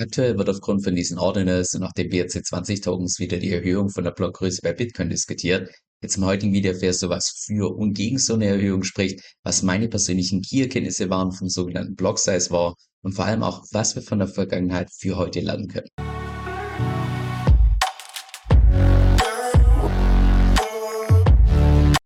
Aktuell wird aufgrund von diesen Ordinals und auch den BRC20 wieder die Erhöhung von der Blockgröße bei Bitcoin diskutiert. Jetzt im heutigen Video erfährst du, was für und gegen so eine Erhöhung spricht, was meine persönlichen Key-Erkenntnisse waren vom sogenannten Block Size War und vor allem auch, was wir von der Vergangenheit für heute lernen können.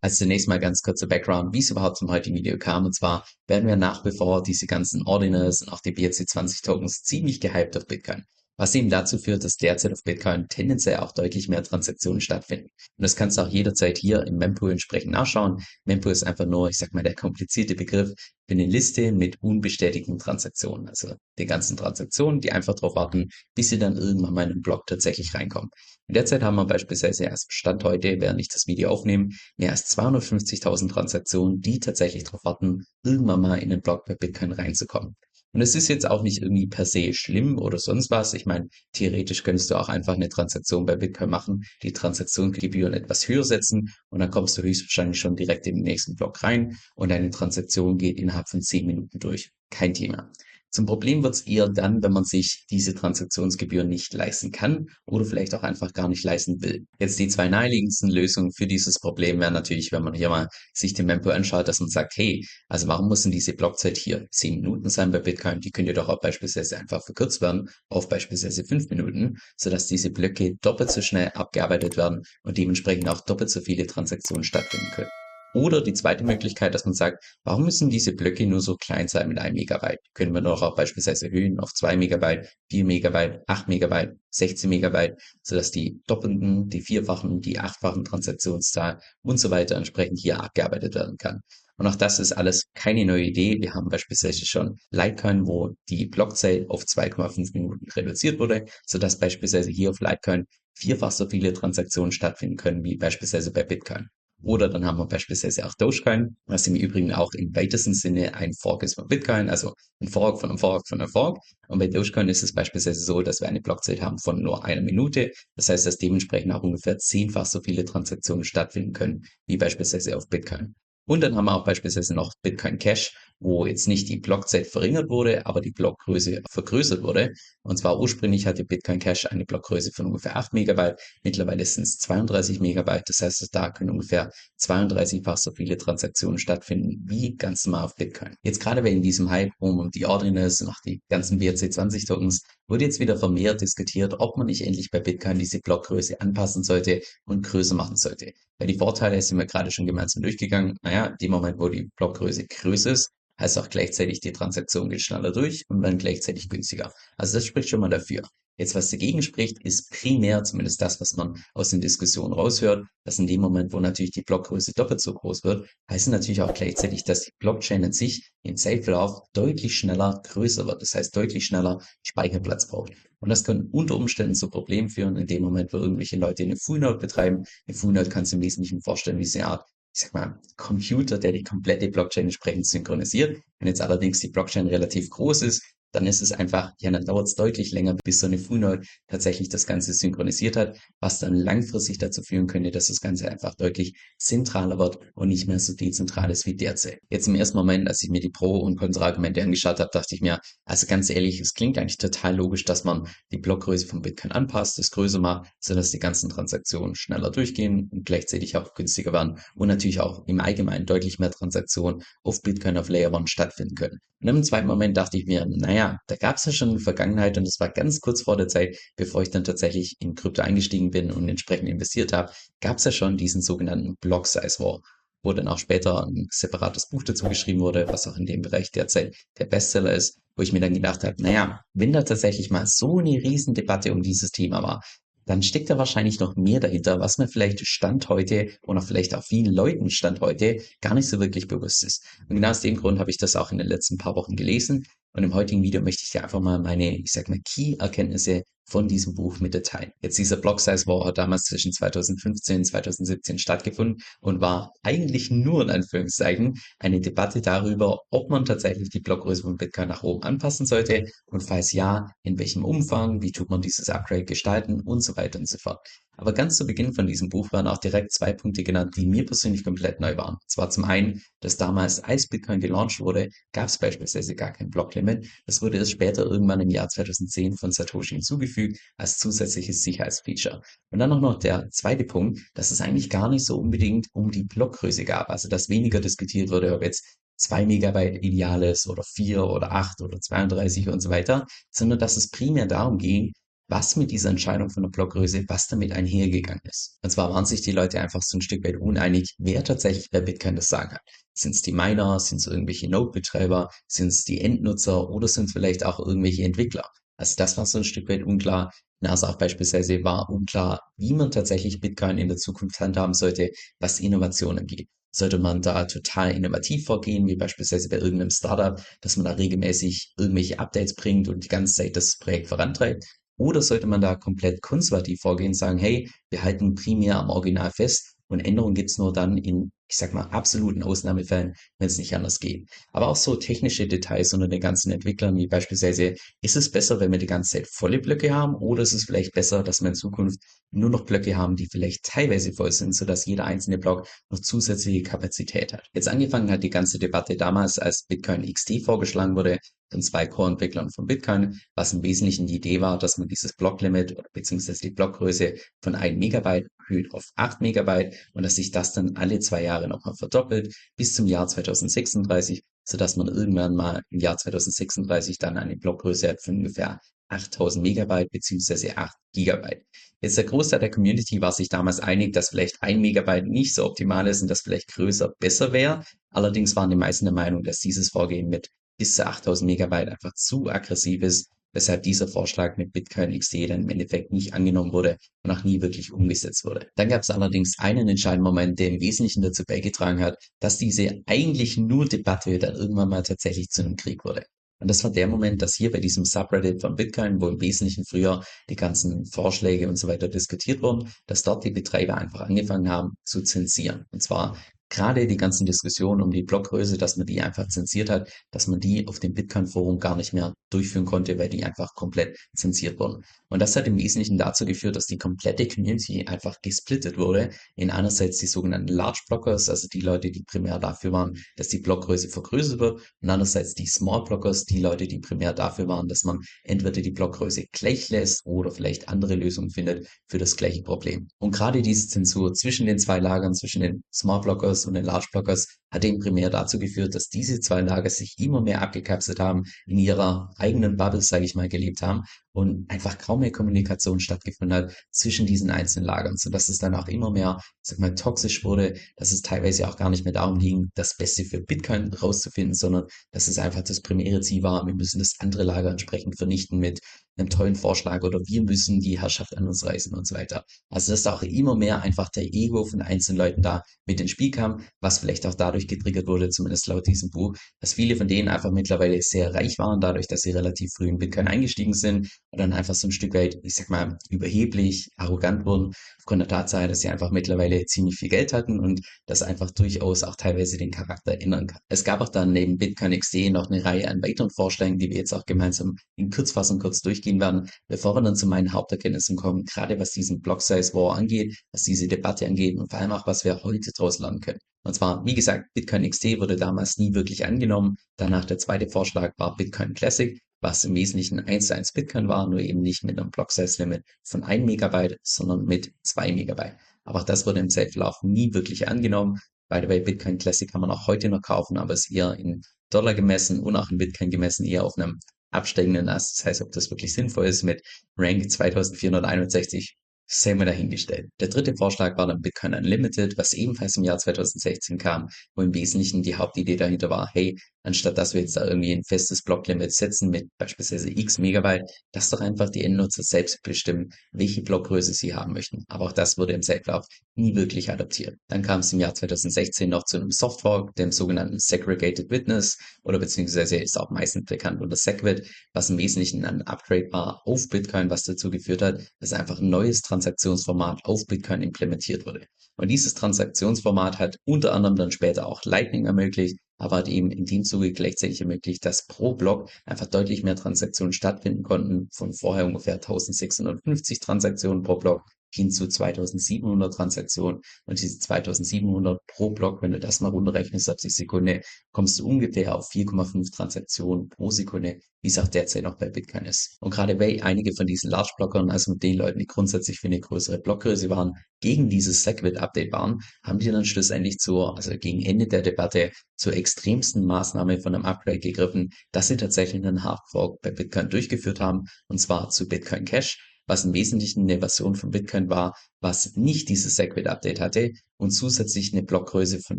Also zunächst mal ganz kurzer Background, wie es überhaupt zum heutigen Video kam. Und zwar werden wir nach wie vor diese ganzen Ordinals und auch die BRC20 Tokens ziemlich gehypt auf Bitcoin was eben dazu führt, dass derzeit auf Bitcoin tendenziell auch deutlich mehr Transaktionen stattfinden. Und das kannst du auch jederzeit hier im Mempool entsprechend nachschauen. Mempool ist einfach nur, ich sag mal, der komplizierte Begriff für eine Liste mit unbestätigten Transaktionen. Also die ganzen Transaktionen, die einfach darauf warten, bis sie dann irgendwann mal in den Block tatsächlich reinkommen. In der Zeit haben wir beispielsweise erst Stand heute, während ich das Video aufnehme, mehr als 250.000 Transaktionen, die tatsächlich darauf warten, irgendwann mal in den Block bei Bitcoin reinzukommen. Und es ist jetzt auch nicht irgendwie per se schlimm oder sonst was. Ich meine, theoretisch könntest du auch einfach eine Transaktion bei Bitcoin machen, die Transaktionsgebühren etwas höher setzen und dann kommst du höchstwahrscheinlich schon direkt in den nächsten Block rein und deine Transaktion geht innerhalb von 10 Minuten durch. Kein Thema. Zum Problem wird es eher dann, wenn man sich diese Transaktionsgebühren nicht leisten kann oder vielleicht auch einfach gar nicht leisten will. Jetzt die zwei naheliegendsten Lösungen für dieses Problem wären natürlich, wenn man hier mal sich den Mempo anschaut, dass man sagt, hey, also warum muss denn diese Blockzeit hier 10 Minuten sein bei Bitcoin? Die könnte doch auch beispielsweise einfach verkürzt werden auf beispielsweise 5 Minuten, sodass diese Blöcke doppelt so schnell abgearbeitet werden und dementsprechend auch doppelt so viele Transaktionen stattfinden können. Oder die zweite Möglichkeit, dass man sagt, warum müssen diese Blöcke nur so klein sein mit einem Megabyte? Können wir doch auch beispielsweise erhöhen auf zwei Megabyte, vier Megabyte, acht Megabyte, 16 Megabyte, sodass die doppelten, die vierfachen, die achtfachen Transaktionszahl und so weiter entsprechend hier abgearbeitet werden kann. Und auch das ist alles keine neue Idee. Wir haben beispielsweise schon Litecoin, wo die Blockzeit auf 2,5 Minuten reduziert wurde, sodass beispielsweise hier auf Litecoin vierfach so viele Transaktionen stattfinden können wie beispielsweise bei Bitcoin. Oder dann haben wir beispielsweise auch Dogecoin, was im Übrigen auch im weitesten Sinne ein Fork ist von Bitcoin, also ein Fork von einem Fork von einem Fork. Und bei Dogecoin ist es beispielsweise so, dass wir eine Blockzeit haben von nur einer Minute. Das heißt, dass dementsprechend auch ungefähr zehnfach so viele Transaktionen stattfinden können, wie beispielsweise auf Bitcoin. Und dann haben wir auch beispielsweise noch Bitcoin Cash, wo jetzt nicht die Blockzeit verringert wurde, aber die Blockgröße vergrößert wurde. Und zwar ursprünglich hatte Bitcoin Cash eine Blockgröße von ungefähr 8 Megabyte, mittlerweile sind es 32 Megabyte. Das heißt, da können ungefähr 32-fach so viele Transaktionen stattfinden wie ganz normal auf Bitcoin. Jetzt gerade in diesem Hype um die Ordinals und auch die ganzen BRC20 Tokens wird jetzt wieder vermehrt diskutiert, ob man nicht endlich bei Bitcoin diese Blockgröße anpassen sollte und größer machen sollte. Weil die Vorteile sind wir gerade schon gemeinsam durchgegangen. Naja, dem Moment, wo die Blockgröße größer ist, heißt auch gleichzeitig, die Transaktion geht schneller durch und dann gleichzeitig günstiger. Also das spricht schon mal dafür. Jetzt, was dagegen spricht, ist primär, zumindest das, was man aus den Diskussionen raushört, dass in dem Moment, wo natürlich die Blockgröße doppelt so groß wird, heißt natürlich auch gleichzeitig, dass die Blockchain an sich im Safe-Lauf deutlich schneller größer wird. Das heißt, deutlich schneller Speicherplatz braucht. Und das kann unter Umständen zu Problemen führen, in dem Moment, wo irgendwelche Leute eine Full-Node betreiben. Eine Full-Node kannst du im Wesentlichen vorstellen wie eine Art ich sag mal, Computer, der die komplette Blockchain entsprechend synchronisiert. Wenn jetzt allerdings die Blockchain relativ groß ist, dann ist es einfach, ja, dann dauert es deutlich länger, bis so eine Full-Node tatsächlich das Ganze synchronisiert hat, was dann langfristig dazu führen könnte, dass das Ganze einfach deutlich zentraler wird und nicht mehr so dezentral ist wie derzeit. Jetzt im ersten Moment, als ich mir die Pro- und Kontra-Argumente angeschaut habe, dachte ich mir, also ganz ehrlich, es klingt eigentlich total logisch, dass man die Blockgröße von Bitcoin anpasst, das größer macht, sodass die ganzen Transaktionen schneller durchgehen und gleichzeitig auch günstiger werden und natürlich auch im Allgemeinen deutlich mehr Transaktionen auf Bitcoin auf Layer 1 stattfinden können. Und im zweiten Moment dachte ich mir, naja, naja, da gab es ja schon in der Vergangenheit und das war ganz kurz vor der Zeit, bevor ich dann tatsächlich in Krypto eingestiegen bin und entsprechend investiert habe, gab es ja schon diesen sogenannten Block Size War, wo dann auch später ein separates Buch dazu geschrieben wurde, was auch in dem Bereich derzeit der Bestseller ist, wo ich mir dann gedacht habe, naja, wenn da tatsächlich mal so eine Riesendebatte um dieses Thema war, dann steckt da wahrscheinlich noch mehr dahinter, was mir vielleicht Stand heute oder vielleicht auch vielen Leuten Stand heute gar nicht so wirklich bewusst ist. Und genau aus dem Grund habe ich das auch in den letzten paar Wochen gelesen, und im heutigen Video möchte ich dir einfach mal meine, ich sag mal, Key-Erkenntnisse von diesem Buch mit mitteilen. Jetzt dieser Block Size War hat damals zwischen 2015 und 2017 stattgefunden und war eigentlich nur in Anführungszeichen eine Debatte darüber, ob man tatsächlich die Blockgröße von Bitcoin nach oben anpassen sollte und falls ja, in welchem Umfang, wie tut man dieses Upgrade gestalten und so weiter und so fort. Aber ganz zu Beginn von diesem Buch waren auch direkt zwei Punkte genannt, die mir persönlich komplett neu waren. Zwar zum einen, dass damals, als Bitcoin gelauncht wurde, gab es beispielsweise gar kein Blocklimit. Das wurde erst später irgendwann im Jahr 2010 von Satoshi hinzugefügt als zusätzliches Sicherheitsfeature. Und dann noch der zweite Punkt, dass es eigentlich gar nicht so unbedingt um die Blockgröße gab. Also dass weniger diskutiert wurde, ob jetzt 2 Megabyte ideal ist oder 4 oder 8 oder 32 und so weiter, sondern dass es primär darum ging, was mit dieser Entscheidung von der Blockgröße, was damit einhergegangen ist. Und zwar waren sich die Leute einfach so ein Stück weit uneinig, wer tatsächlich bei Bitcoin das Sagen hat. Sind es die Miner, sind es irgendwelche Node-Betreiber, sind es die Endnutzer oder sind es vielleicht auch irgendwelche Entwickler? Also das war so ein Stück weit unklar. NASA auch beispielsweise war unklar, wie man tatsächlich Bitcoin in der Zukunft handhaben sollte, was Innovationen geht. Sollte man da total innovativ vorgehen, wie beispielsweise bei irgendeinem Startup, dass man da regelmäßig irgendwelche Updates bringt und die ganze Zeit das Projekt vorantreibt? Oder sollte man da komplett konservativ vorgehen, sagen, hey, wir halten primär am Original fest und Änderungen gibt's nur dann in ich sag mal, absoluten Ausnahmefällen, wenn es nicht anders geht. Aber auch so technische Details unter den ganzen Entwicklern, wie beispielsweise, ist es besser, wenn wir die ganze Zeit volle Blöcke haben oder ist es vielleicht besser, dass wir in Zukunft nur noch Blöcke haben, die vielleicht teilweise voll sind, sodass jeder einzelne Block noch zusätzliche Kapazität hat. Jetzt angefangen hat die ganze Debatte damals, als Bitcoin XT vorgeschlagen wurde, von zwei Core-Entwicklern von Bitcoin, was im Wesentlichen die Idee war, dass man dieses Blocklimit oder beziehungsweise die Blockgröße von 1 Megabyte erhöht auf 8 Megabyte und dass sich das dann alle zwei Jahre nochmal verdoppelt bis zum Jahr 2036, sodass man irgendwann mal im Jahr 2036 dann eine Blockgröße hat von ungefähr 8000 Megabyte beziehungsweise 8 Gigabyte. Jetzt der Großteil der Community war sich damals einig, dass vielleicht ein Megabyte nicht so optimal ist und dass vielleicht größer besser wäre. Allerdings waren die meisten der Meinung, dass dieses Vorgehen mit bis zu 8000 Megabyte einfach zu aggressiv ist weshalb dieser Vorschlag mit Bitcoin XD dann im Endeffekt nicht angenommen wurde und auch nie wirklich umgesetzt wurde. Dann gab es allerdings einen entscheidenden Moment, der im Wesentlichen dazu beigetragen hat, dass diese eigentlich nur Debatte dann irgendwann mal tatsächlich zu einem Krieg wurde. Und das war der Moment, dass hier bei diesem Subreddit von Bitcoin, wo im Wesentlichen früher die ganzen Vorschläge und so weiter diskutiert wurden, dass dort die Betreiber einfach angefangen haben zu zensieren. Und zwar gerade die ganzen Diskussionen um die Blockgröße, dass man die einfach zensiert hat, dass man die auf dem Bitcoin-Forum gar nicht mehr durchführen konnte, weil die einfach komplett zensiert wurden. Und das hat im Wesentlichen dazu geführt, dass die komplette Community einfach gesplittet wurde in einerseits die sogenannten Large Blockers, also die Leute, die primär dafür waren, dass die Blockgröße vergrößert wird, und andererseits die Small Blockers, die Leute, die primär dafür waren, dass man entweder die Blockgröße gleich lässt oder vielleicht andere Lösungen findet für das gleiche Problem. Und gerade diese Zensur zwischen den zwei Lagern, zwischen den Small Blockers und den Large Blockers hat eben primär dazu geführt, dass diese zwei Lager sich immer mehr abgekapselt haben, in ihrer eigenen Bubble, sage ich mal, gelebt haben und einfach kaum mehr Kommunikation stattgefunden hat zwischen diesen einzelnen Lagern, so dass es dann auch immer mehr, sag mal, toxisch wurde, dass es teilweise auch gar nicht mehr darum ging, das Beste für Bitcoin rauszufinden, sondern dass es einfach das primäre Ziel war, wir müssen das andere Lager entsprechend vernichten mit einem tollen Vorschlag oder wir müssen die Herrschaft an uns reißen und so weiter. Also dass da auch immer mehr einfach der Ego von einzelnen Leuten da mit ins Spiel kam, was vielleicht auch dadurch getriggert wurde, zumindest laut diesem Buch, dass viele von denen einfach mittlerweile sehr reich waren, dadurch, dass sie relativ früh in Bitcoin eingestiegen sind und dann einfach so ein Stück weit, ich sag mal, überheblich, arrogant wurden, aufgrund der Tatsache, dass sie einfach mittlerweile ziemlich viel Geld hatten und das einfach durchaus auch teilweise den Charakter ändern kann. Es gab auch dann neben Bitcoin XD noch eine Reihe an weiteren Vorschlägen, die wir jetzt auch gemeinsam in Kurzfassung kurz durchgehen werden, bevor wir dann zu meinen Haupterkenntnissen kommen, gerade was diesen Block Size War angeht, was diese Debatte angeht und vor allem auch, was wir heute daraus lernen können. Und zwar, wie gesagt, Bitcoin XT wurde damals nie wirklich angenommen. Danach der zweite Vorschlag war Bitcoin Classic, was im Wesentlichen 1 zu 1 Bitcoin war, nur eben nicht mit einem Block-Size-Limit von 1 Megabyte, sondern mit 2 Megabyte. Aber das wurde im Zeitverlauf nie wirklich angenommen. By the way, Bitcoin Classic kann man auch heute noch kaufen, aber ist eher in Dollar gemessen und auch in Bitcoin gemessen eher auf einem absteigenden Ast. Das heißt, ob das wirklich sinnvoll ist mit Rank 2461 sei mal dahingestellt. Der dritte Vorschlag war dann Bitcoin Unlimited, was ebenfalls im Jahr 2016 kam, wo im Wesentlichen die Hauptidee dahinter war, hey, anstatt dass wir jetzt da irgendwie ein festes Blocklimit setzen mit beispielsweise x Megabyte, dass doch einfach die Endnutzer selbst bestimmen, welche Blockgröße sie haben möchten. Aber auch das wurde im Zeitlauf nie wirklich adaptiert. Dann kam es im Jahr 2016 noch zu einem Softfork, dem sogenannten Segregated Witness oder beziehungsweise ist auch meistens bekannt unter SegWit, was im Wesentlichen ein Upgrade war auf Bitcoin, was dazu geführt hat, dass einfach ein neues Transaktionsformat auf Bitcoin implementiert wurde. Und dieses Transaktionsformat hat unter anderem dann später auch Lightning ermöglicht, aber hat eben in dem Zuge gleichzeitig ermöglicht, dass pro Block einfach deutlich mehr Transaktionen stattfinden konnten, von vorher ungefähr 1650 Transaktionen pro Block hin zu 2700 Transaktionen. Und diese 2700 pro Block, wenn du das mal runterrechnest auf die Sekunde, kommst du ungefähr auf 4,5 Transaktionen pro Sekunde, wie es auch derzeit noch bei Bitcoin ist. Und gerade weil einige von diesen Large-Blockern, also mit den Leuten, die grundsätzlich für eine größere Blockgröße waren, gegen dieses Segwit-Update waren, haben die dann schlussendlich zur, also gegen Ende der Debatte, zur extremsten Maßnahme von einem Upgrade gegriffen, dass sie tatsächlich einen Hardfork bei Bitcoin durchgeführt haben, und zwar zu Bitcoin Cash was im Wesentlichen eine Version von Bitcoin war, was nicht dieses Segwit-Update hatte und zusätzlich eine Blockgröße von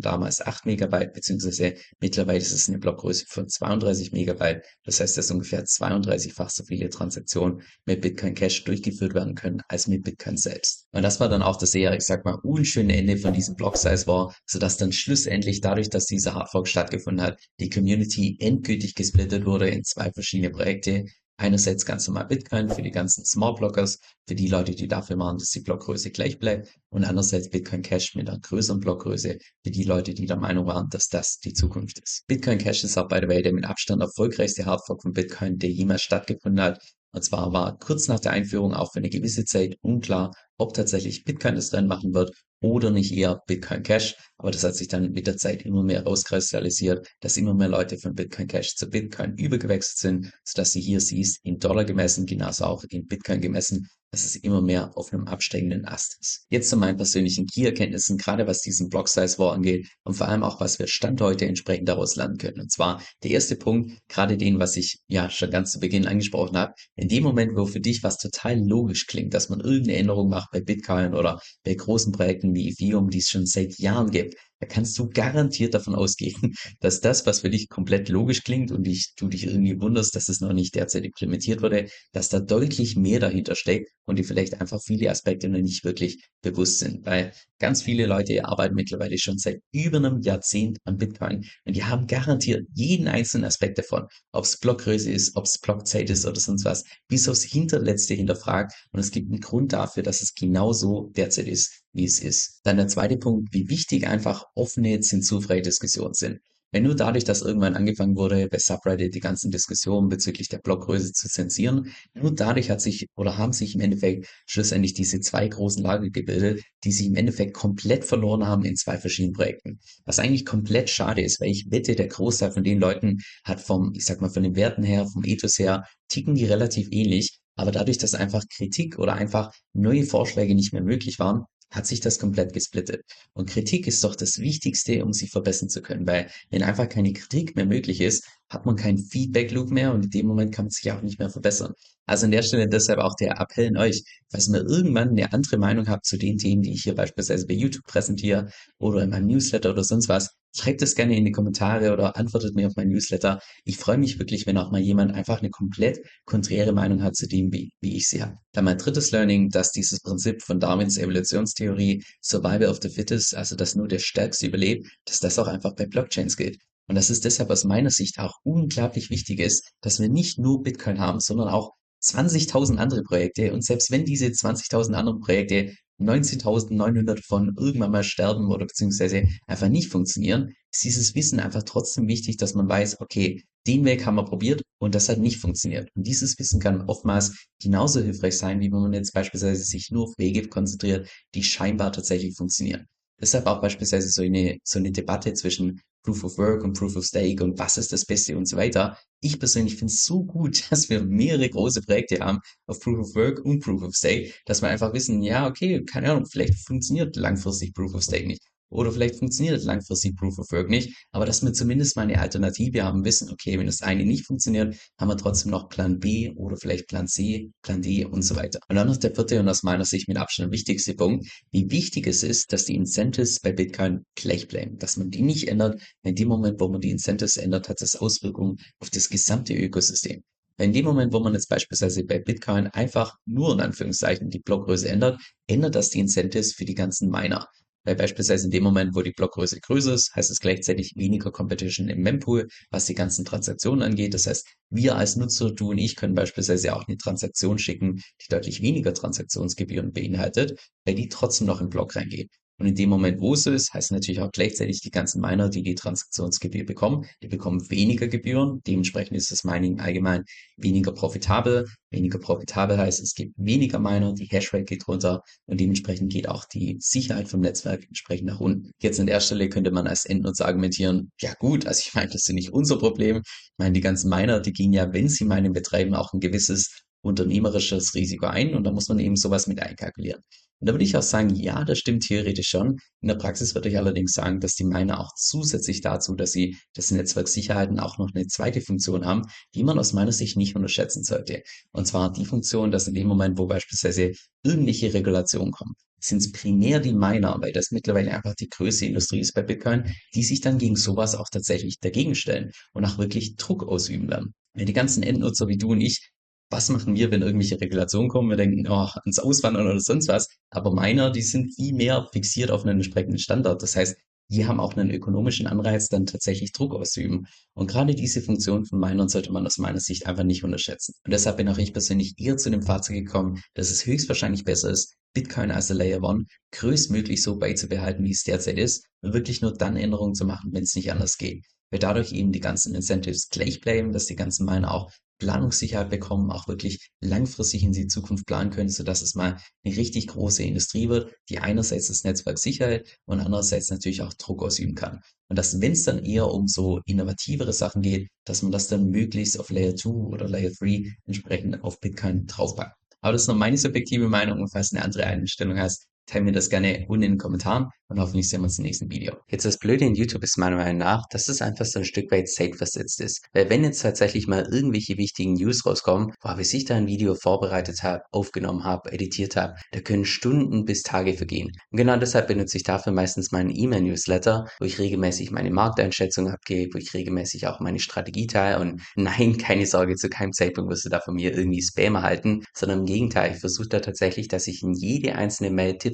damals 8 Megabyte, beziehungsweise mittlerweile ist es eine Blockgröße von 32 Megabyte. Das heißt, dass ungefähr 32-fach so viele Transaktionen mit Bitcoin Cash durchgeführt werden können als mit Bitcoin selbst. Und das war dann auch das eher, ich sag mal, unschöne Ende von diesem Block-Size war, sodass dann schlussendlich dadurch, dass dieser Hardfork stattgefunden hat, die Community endgültig gesplittet wurde in zwei verschiedene Projekte, einerseits ganz normal Bitcoin für die ganzen Small Blockers, für die Leute, die dafür machen, dass die Blockgröße gleich bleibt und andererseits Bitcoin Cash mit einer größeren Blockgröße für die Leute, die der Meinung waren, dass das die Zukunft ist. Bitcoin Cash ist auch by the way der mit Abstand erfolgreichste Hardfork von Bitcoin, der jemals stattgefunden hat. Und zwar war kurz nach der Einführung auch für eine gewisse Zeit unklar, ob tatsächlich Bitcoin das Rennen machen wird oder nicht eher Bitcoin Cash. Aber das hat sich dann mit der Zeit immer mehr rauskristallisiert, dass immer mehr Leute von Bitcoin Cash zu Bitcoin übergewechselt sind, sodass sie hier siehst, in Dollar gemessen, genauso auch in Bitcoin gemessen, dass es immer mehr auf einem absteigenden Ast ist. Jetzt zu meinen persönlichen Key-Erkenntnissen, gerade was diesen Block-Size-War angeht und vor allem auch, was wir Stand heute entsprechend daraus lernen können. Und zwar der erste Punkt, gerade den, was ich ja schon ganz zu Beginn angesprochen habe, in dem Moment, wo für dich was total logisch klingt, dass man irgendeine Änderung macht bei Bitcoin oder bei großen Projekten wie Ethereum, die es schon seit Jahren gibt, da kannst du garantiert davon ausgehen, dass das, was für dich komplett logisch klingt und dich, du dich irgendwie wunderst, dass es noch nicht derzeit implementiert wurde, dass da deutlich mehr dahinter steckt und dir vielleicht einfach viele Aspekte noch nicht wirklich bewusst sind. Weil ganz viele Leute arbeiten mittlerweile schon seit über einem Jahrzehnt an Bitcoin und die haben garantiert jeden einzelnen Aspekt davon, ob es Blockgröße ist, ob es Blockzeit ist oder sonst was, bis aufs Hinterletzte hinterfragt und es gibt einen Grund dafür, dass es genauso derzeit ist wie es ist. Dann der zweite Punkt, wie wichtig einfach offene, zensurfreie Diskussionen sind. Wenn nur dadurch, dass irgendwann angefangen wurde, bei Subreddit die ganzen Diskussionen bezüglich der Blockgröße zu zensieren, nur dadurch hat sich oder haben sich im Endeffekt schlussendlich diese zwei großen Lager gebildet, die sich im Endeffekt komplett verloren haben in zwei verschiedenen Projekten. Was eigentlich komplett schade ist, weil ich wette, der Großteil von den Leuten hat vom, ich sag mal, von den Werten her, vom Ethos her, ticken die relativ ähnlich. Aber dadurch, dass einfach Kritik oder einfach neue Vorschläge nicht mehr möglich waren, hat sich das komplett gesplittet. Und Kritik ist doch das Wichtigste, um sich verbessern zu können, weil wenn einfach keine Kritik mehr möglich ist, hat man keinen Feedback-Loop mehr und in dem Moment kann man sich auch nicht mehr verbessern. Also an der Stelle deshalb auch der Appell an euch, falls ihr irgendwann eine andere Meinung habt zu den Themen, die ich hier beispielsweise bei YouTube präsentiere oder in meinem Newsletter oder sonst was, schreibt es gerne in die Kommentare oder antwortet mir auf mein Newsletter. Ich freue mich wirklich, wenn auch mal jemand einfach eine komplett konträre Meinung hat zu dem, wie, wie ich sie habe. Dann mein drittes Learning, dass dieses Prinzip von Darwins Evolutionstheorie Survival of the Fittest, also dass nur der Stärkste überlebt, dass das auch einfach bei Blockchains gilt. Und das ist deshalb aus meiner Sicht auch unglaublich wichtig ist, dass wir nicht nur Bitcoin haben, sondern auch 20.000 andere Projekte. Und selbst wenn diese 20.000 anderen Projekte 19.900 von irgendwann mal sterben oder beziehungsweise einfach nicht funktionieren, ist dieses Wissen einfach trotzdem wichtig, dass man weiß, okay, den Weg haben wir probiert und das hat nicht funktioniert. Und dieses Wissen kann oftmals genauso hilfreich sein, wie wenn man jetzt beispielsweise sich nur auf Wege konzentriert, die scheinbar tatsächlich funktionieren. Deshalb auch beispielsweise so eine, so eine Debatte zwischen Proof of Work und Proof of Stake und was ist das Beste und so weiter. Ich persönlich finde es so gut, dass wir mehrere große Projekte haben auf Proof of Work und Proof of Stake, dass wir einfach wissen, ja, okay, keine Ahnung, vielleicht funktioniert langfristig Proof of Stake nicht. Oder vielleicht funktioniert langfristig Proof of Work nicht, aber dass wir zumindest mal eine Alternative haben, wissen, okay, wenn das eine nicht funktioniert, haben wir trotzdem noch Plan B oder vielleicht Plan C, Plan D und so weiter. Und dann noch der vierte und aus meiner Sicht mit Abstand wichtigste Punkt, wie wichtig es ist, dass die Incentives bei Bitcoin gleich bleiben, dass man die nicht ändert. In dem Moment, wo man die Incentives ändert, hat das Auswirkungen auf das gesamte Ökosystem. In dem Moment, wo man jetzt beispielsweise bei Bitcoin einfach nur in Anführungszeichen die Blockgröße ändert, ändert das die Incentives für die ganzen Miner. Weil beispielsweise in dem Moment, wo die Blockgröße größer ist, heißt es gleichzeitig weniger Competition im Mempool, was die ganzen Transaktionen angeht. Das heißt, wir als Nutzer, du und ich, können beispielsweise auch eine Transaktion schicken, die deutlich weniger Transaktionsgebühren beinhaltet, weil die trotzdem noch im Block reingeht. Und in dem Moment, wo es so ist, heißt natürlich auch gleichzeitig die ganzen Miner, die die Transaktionsgebühr bekommen, die bekommen weniger Gebühren. Dementsprechend ist das Mining allgemein weniger profitabel. Weniger profitabel heißt, es gibt weniger Miner, die Hashrate geht runter und dementsprechend geht auch die Sicherheit vom Netzwerk entsprechend nach unten. Jetzt an der Stelle könnte man als Endnutzer argumentieren, ja gut, also ich meine, das ist nicht unser Problem. Ich meine, die ganzen Miner, die gehen ja, wenn sie Mining betreiben, auch ein gewisses unternehmerisches Risiko ein und da muss man eben sowas mit einkalkulieren. Und da würde ich auch sagen, ja, das stimmt theoretisch schon. In der Praxis würde ich allerdings sagen, dass die Miner auch zusätzlich dazu, dass sie das Netzwerk Sicherheiten auch noch eine zweite Funktion haben, die man aus meiner Sicht nicht unterschätzen sollte. Und zwar die Funktion, dass in dem Moment, wo beispielsweise irgendwelche Regulationen kommen, sind es primär die Miner, weil das mittlerweile einfach die größte Industrie ist bei Bitcoin, die sich dann gegen sowas auch tatsächlich dagegen stellen und auch wirklich Druck ausüben werden. Wenn die ganzen Endnutzer wie du und ich was machen wir, wenn irgendwelche Regulationen kommen? Wir denken, oh, ans Auswandern oder sonst was. Aber Miner, die sind viel mehr fixiert auf einen entsprechenden Standard. Das heißt, die haben auch einen ökonomischen Anreiz, dann tatsächlich Druck auszuüben. Und gerade diese Funktion von Minern sollte man aus meiner Sicht einfach nicht unterschätzen. Und deshalb bin auch ich persönlich eher zu dem Fazit gekommen, dass es höchstwahrscheinlich besser ist, Bitcoin als Layer One größtmöglich so beizubehalten, wie es derzeit ist, und wirklich nur dann Änderungen zu machen, wenn es nicht anders geht. Weil dadurch eben die ganzen Incentives gleich bleiben, dass die ganzen Miner auch Planungssicherheit bekommen, auch wirklich langfristig in die Zukunft planen können, sodass es mal eine richtig große Industrie wird, die einerseits das Netzwerk Sicherheit und andererseits natürlich auch Druck ausüben kann. Und dass, wenn es dann eher um so innovativere Sachen geht, dass man das dann möglichst auf Layer 2 oder Layer 3 entsprechend auf Bitcoin draufpackt. Aber das ist noch meine subjektive Meinung und falls du eine andere Einstellung hast, teil mir das gerne unten in den Kommentaren und hoffentlich sehen wir uns im nächsten Video. Jetzt das Blöde in YouTube ist meiner Meinung nach, dass es einfach so ein Stück weit safe versetzt ist. Weil wenn jetzt tatsächlich mal irgendwelche wichtigen News rauskommen, wo ich sich da ein Video vorbereitet habe, aufgenommen habe, editiert habe, da können Stunden bis Tage vergehen. Und genau deshalb benutze ich dafür meistens meinen E-Mail-Newsletter, wo ich regelmäßig meine Markteinschätzung abgebe, wo ich regelmäßig auch meine Strategie teile und nein, keine Sorge, zu keinem Zeitpunkt wirst du da von mir irgendwie Spam erhalten, sondern im Gegenteil, ich versuche da tatsächlich, dass ich in jede einzelne Mail Tipps